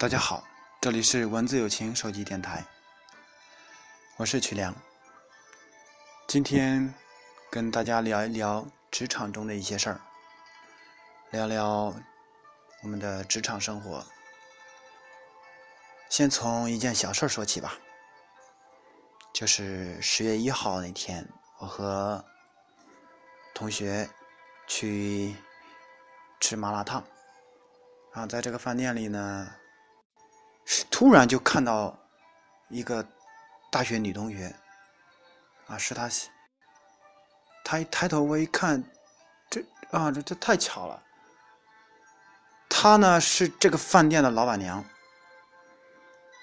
大家好，这里是文字友情手机电台，我是曲良。今天跟大家聊一聊职场中的一些事儿，聊聊我们的职场生活。先从一件小事说起吧，就是十月一号那天，我和同学去吃麻辣烫，然后在这个饭店里呢。突然就看到一个大学女同学，啊，是她。她一抬头，我一看，这啊，这这太巧了。她呢是这个饭店的老板娘。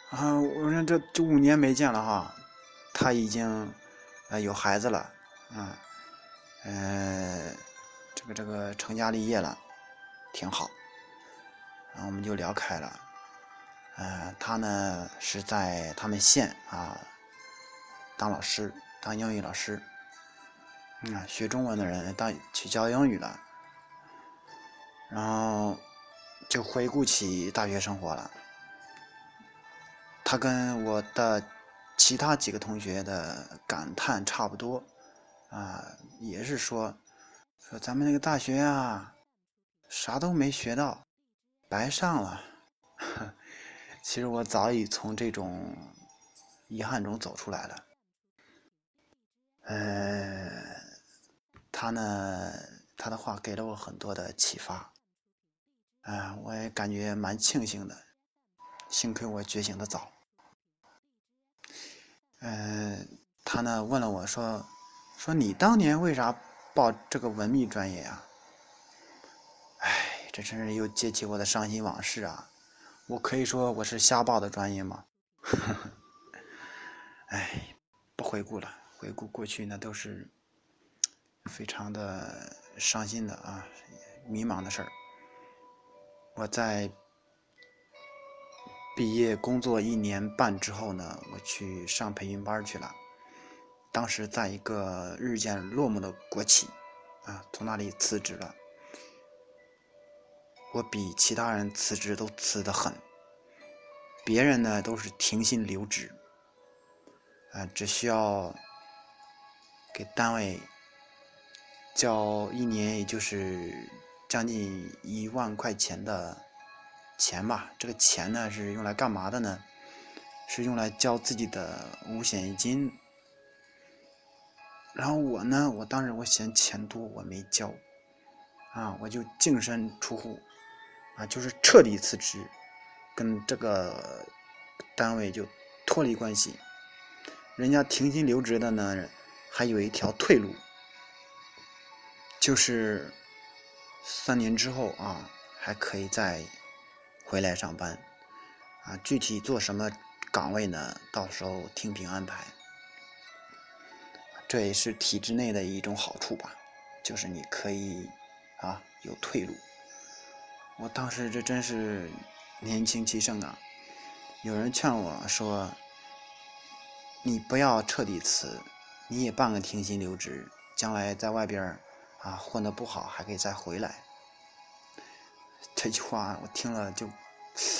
啊，我说这这五年没见了哈，她已经呃有孩子了，啊，呃，这个这个成家立业了，挺好。然后我们就聊开了。呃，他呢是在他们县啊当老师，当英语老师。嗯，学中文的人当去教英语了，然后就回顾起大学生活了。他跟我的其他几个同学的感叹差不多，啊，也是说说咱们那个大学啊，啥都没学到，白上了。其实我早已从这种遗憾中走出来了。呃，他呢，他的话给了我很多的启发，啊，我也感觉蛮庆幸的，幸亏我觉醒的早。呃，他呢问了我说，说你当年为啥报这个文秘专业啊？哎，这真是又揭起我的伤心往事啊。我可以说我是瞎报的专业吗？哎，不回顾了，回顾过去那都是非常的伤心的啊，迷茫的事儿。我在毕业工作一年半之后呢，我去上培训班去了。当时在一个日渐落寞的国企啊，从那里辞职了。我比其他人辞职都辞得狠，别人呢都是停薪留职，啊，只需要给单位交一年，也就是将近一万块钱的钱吧。这个钱呢是用来干嘛的呢？是用来交自己的五险一金。然后我呢，我当时我嫌钱多，我没交，啊，我就净身出户。啊，就是彻底辞职，跟这个单位就脱离关系。人家停薪留职的呢，还有一条退路，就是三年之后啊，还可以再回来上班。啊，具体做什么岗位呢？到时候听凭安排。这也是体制内的一种好处吧，就是你可以啊有退路。我当时这真是年轻气盛啊！有人劝我说：“你不要彻底辞，你也办个停薪留职，将来在外边啊混得不好，还可以再回来。”这句话我听了就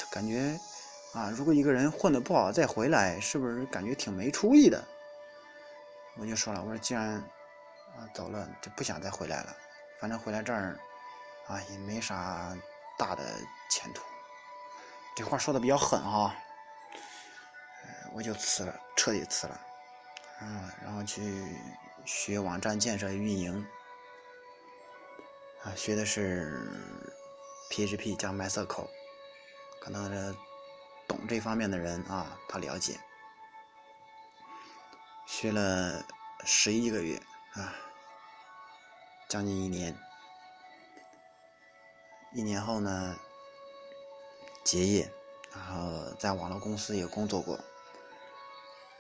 感觉啊，如果一个人混得不好再回来，是不是感觉挺没出息的？我就说了，我说既然啊走了，就不想再回来了，反正回来这儿啊也没啥。大的前途，这话说的比较狠哈，我就辞了，彻底辞了，嗯，然后去学网站建设运营，啊，学的是 PHP 加 MySQL，可能这懂这方面的人啊，他了解，学了十一个月啊，将近一年。一年后呢，结业，然后在网络公司也工作过。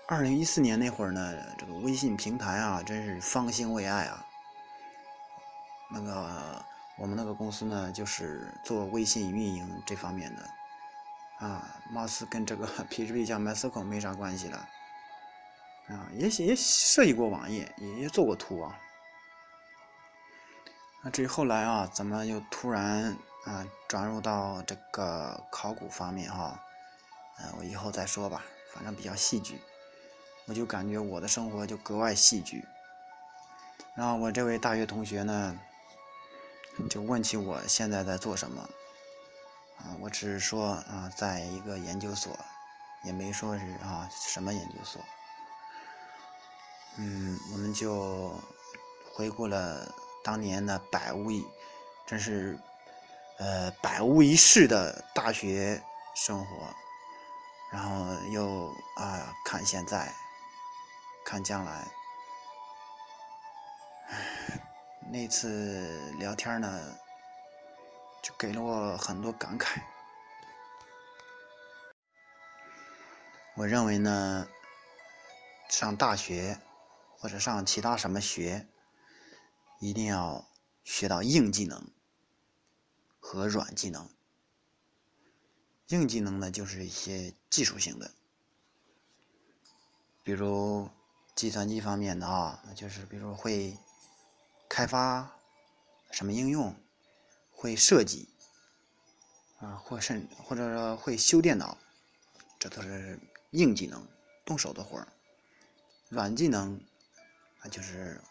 二零一四年那会儿呢，这个微信平台啊，真是方兴未艾啊。那个我们那个公司呢，就是做微信运营这方面的，啊，貌似跟这个 PHP 加 MySQL 没啥关系了，啊，也也设计过网页，也做过图啊。那至于后来啊，怎么又突然啊转入到这个考古方面哈，嗯，我以后再说吧，反正比较戏剧，我就感觉我的生活就格外戏剧。然后我这位大学同学呢，就问起我现在在做什么，啊，我只是说啊，在一个研究所，也没说是啊什么研究所。嗯，我们就回顾了当年的百无一，真是，呃，百无一失的大学生活，然后又啊看现在，看将来，那次聊天呢，就给了我很多感慨。我认为呢，上大学。或者上其他什么学，一定要学到硬技能和软技能。硬技能呢，就是一些技术性的，比如计算机方面的啊，就是比如会开发什么应用，会设计啊，或甚或者说会修电脑，这都是硬技能，动手的活儿。软技能。那就是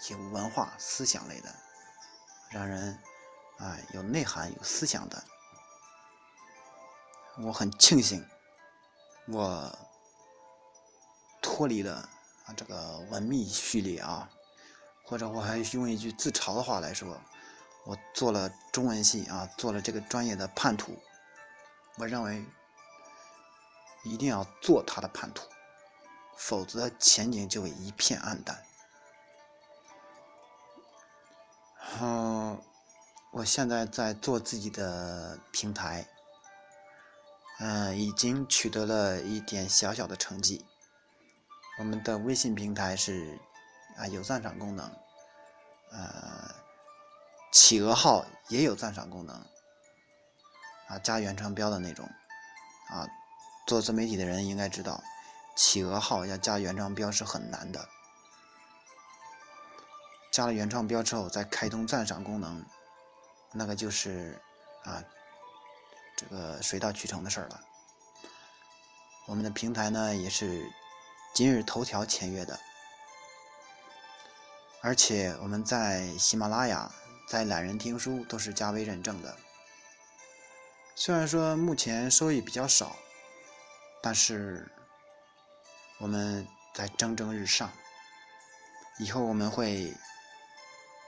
一些文化思想类的，让人啊有内涵、有思想的。我很庆幸，我脱离了啊这个文秘序列啊，或者我还用一句自嘲的话来说，我做了中文系啊，做了这个专业的叛徒。我认为一定要做他的叛徒。否则前景就会一片暗淡。我现在在做自己的平台，嗯，已经取得了一点小小的成绩。我们的微信平台是啊有赞赏功能，呃，企鹅号也有赞赏功能，啊加原创标的那种，啊，做自媒体的人应该知道。企鹅号要加原创标是很难的，加了原创标之后再开通赞赏功能，那个就是啊，这个水到渠成的事儿了。我们的平台呢也是今日头条签约的，而且我们在喜马拉雅、在懒人听书都是加微认证的。虽然说目前收益比较少，但是。我们在蒸蒸日上，以后我们会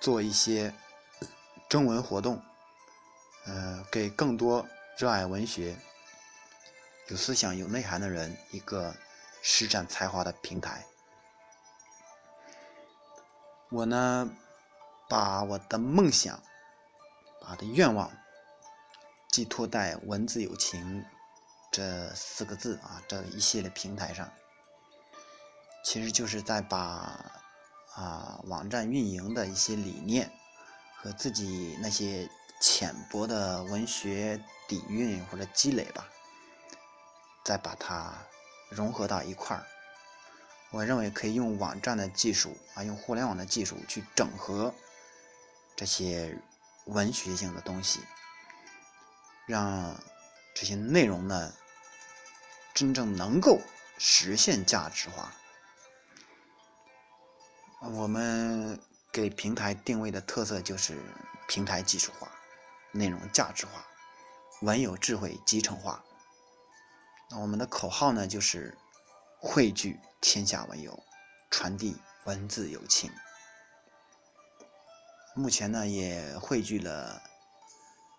做一些征文活动，呃，给更多热爱文学、有思想、有内涵的人一个施展才华的平台。我呢，把我的梦想、把的愿望寄托在“文字有情”这四个字啊这一系列平台上。其实就是在把啊网站运营的一些理念和自己那些浅薄的文学底蕴或者积累吧，再把它融合到一块儿。我认为可以用网站的技术啊，用互联网的技术去整合这些文学性的东西，让这些内容呢真正能够实现价值化。我们给平台定位的特色就是平台技术化、内容价值化、文有智慧集成化。那我们的口号呢，就是汇聚天下文友，传递文字友情。目前呢，也汇聚了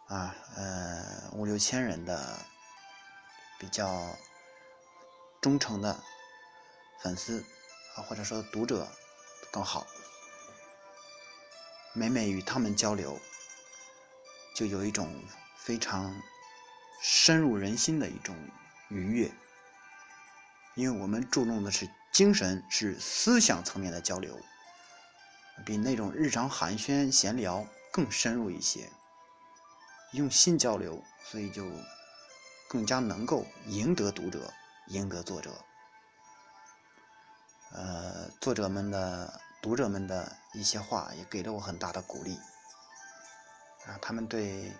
啊呃五六千人的比较忠诚的粉丝啊，或者说读者。更好，每每与他们交流，就有一种非常深入人心的一种愉悦，因为我们注重的是精神，是思想层面的交流，比那种日常寒暄闲聊更深入一些，用心交流，所以就更加能够赢得读者，赢得作者。呃，作者们的、读者们的一些话也给了我很大的鼓励。啊，他们对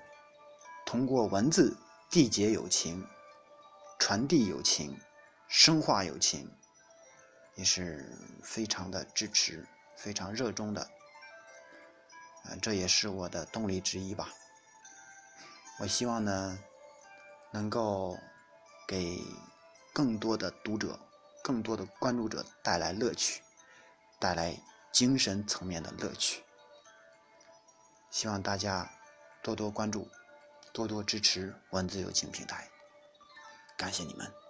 通过文字缔结友情、传递友情、深化友情，也是非常的支持、非常热衷的。嗯，这也是我的动力之一吧。我希望呢，能够给更多的读者、更多的关注者带来乐趣，带来精神层面的乐趣。希望大家多多关注，多多支持文字友情平台，感谢你们。